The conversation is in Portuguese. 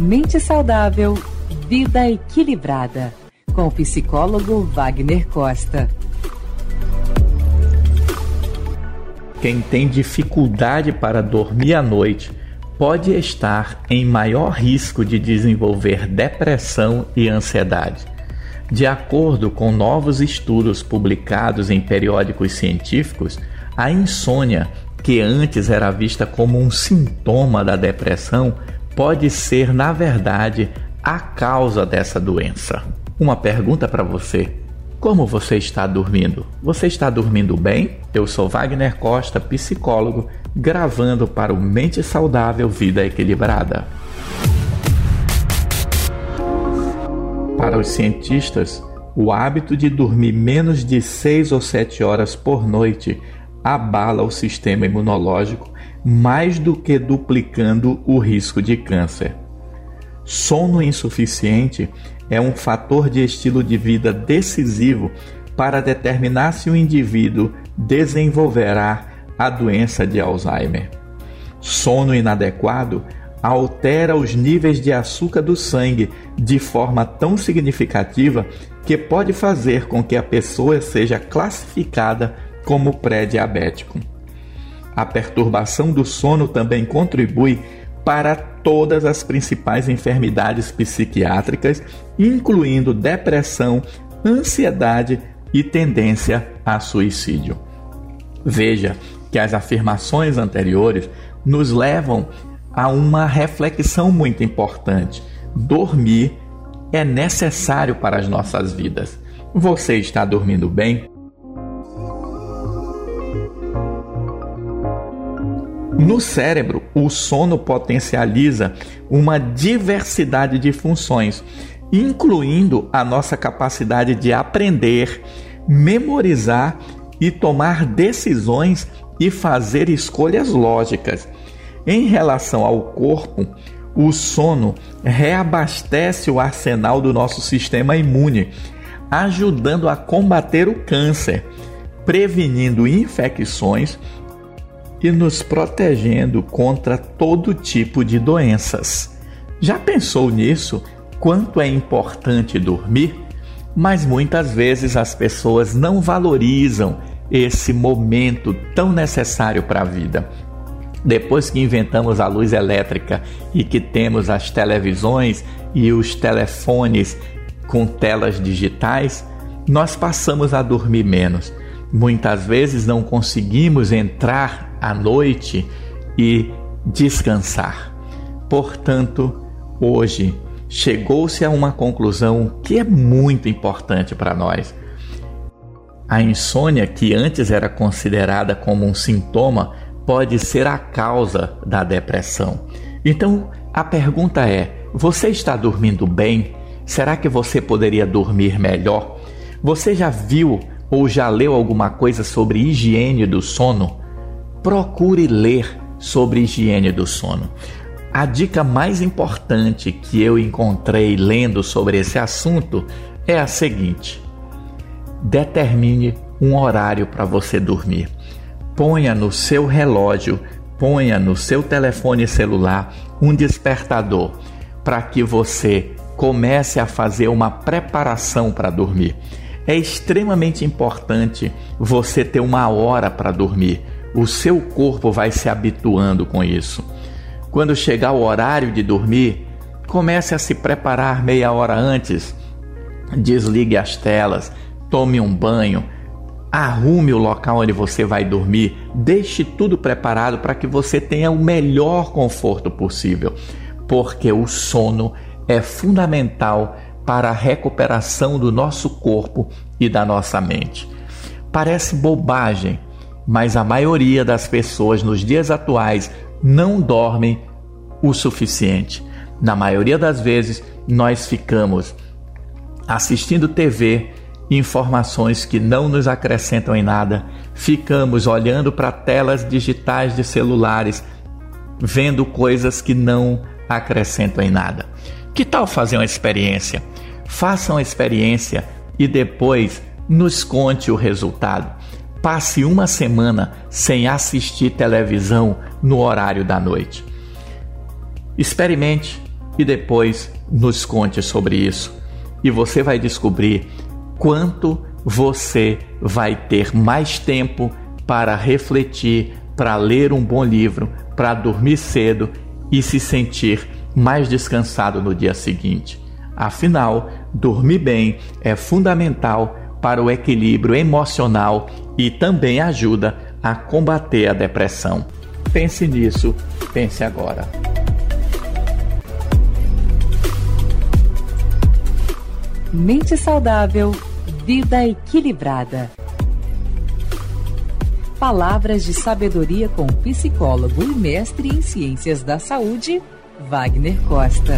Mente saudável, vida equilibrada. Com o psicólogo Wagner Costa. Quem tem dificuldade para dormir à noite pode estar em maior risco de desenvolver depressão e ansiedade. De acordo com novos estudos publicados em periódicos científicos, a insônia, que antes era vista como um sintoma da depressão, pode ser, na verdade, a causa dessa doença. Uma pergunta para você: como você está dormindo? Você está dormindo bem? Eu sou Wagner Costa, psicólogo, gravando para o Mente Saudável Vida Equilibrada. Para os cientistas, o hábito de dormir menos de 6 ou 7 horas por noite abala o sistema imunológico mais do que duplicando o risco de câncer. Sono insuficiente é um fator de estilo de vida decisivo para determinar se o indivíduo desenvolverá a doença de Alzheimer. Sono inadequado altera os níveis de açúcar do sangue de forma tão significativa que pode fazer com que a pessoa seja classificada como pré-diabético. A perturbação do sono também contribui para todas as principais enfermidades psiquiátricas, incluindo depressão, ansiedade e tendência a suicídio. Veja que as afirmações anteriores nos levam a uma reflexão muito importante. Dormir é necessário para as nossas vidas. Você está dormindo bem? No cérebro, o sono potencializa uma diversidade de funções, incluindo a nossa capacidade de aprender, memorizar e tomar decisões e fazer escolhas lógicas. Em relação ao corpo, o sono reabastece o arsenal do nosso sistema imune, ajudando a combater o câncer, prevenindo infecções e nos protegendo contra todo tipo de doenças. Já pensou nisso? Quanto é importante dormir? Mas muitas vezes as pessoas não valorizam esse momento tão necessário para a vida. Depois que inventamos a luz elétrica e que temos as televisões e os telefones com telas digitais, nós passamos a dormir menos. Muitas vezes não conseguimos entrar à noite e descansar. Portanto, hoje chegou-se a uma conclusão que é muito importante para nós. A insônia, que antes era considerada como um sintoma, pode ser a causa da depressão. Então, a pergunta é: você está dormindo bem? Será que você poderia dormir melhor? Você já viu ou já leu alguma coisa sobre higiene do sono? procure ler sobre higiene do sono. A dica mais importante que eu encontrei lendo sobre esse assunto é a seguinte: determine um horário para você dormir. Ponha no seu relógio, ponha no seu telefone celular um despertador para que você comece a fazer uma preparação para dormir. É extremamente importante você ter uma hora para dormir o seu corpo vai se habituando com isso. Quando chegar o horário de dormir, comece a se preparar meia hora antes. Desligue as telas, tome um banho, arrume o local onde você vai dormir, deixe tudo preparado para que você tenha o melhor conforto possível, porque o sono é fundamental para a recuperação do nosso corpo e da nossa mente. Parece bobagem, mas a maioria das pessoas nos dias atuais não dormem o suficiente. Na maioria das vezes, nós ficamos assistindo TV, informações que não nos acrescentam em nada, ficamos olhando para telas digitais de celulares, vendo coisas que não acrescentam em nada. Que tal fazer uma experiência? Faça uma experiência e depois nos conte o resultado. Passe uma semana sem assistir televisão no horário da noite. Experimente e depois nos conte sobre isso. E você vai descobrir quanto você vai ter mais tempo para refletir, para ler um bom livro, para dormir cedo e se sentir mais descansado no dia seguinte. Afinal, dormir bem é fundamental para o equilíbrio emocional e também ajuda a combater a depressão. Pense nisso, pense agora. Mente saudável, vida equilibrada. Palavras de sabedoria com o psicólogo e mestre em ciências da saúde, Wagner Costa.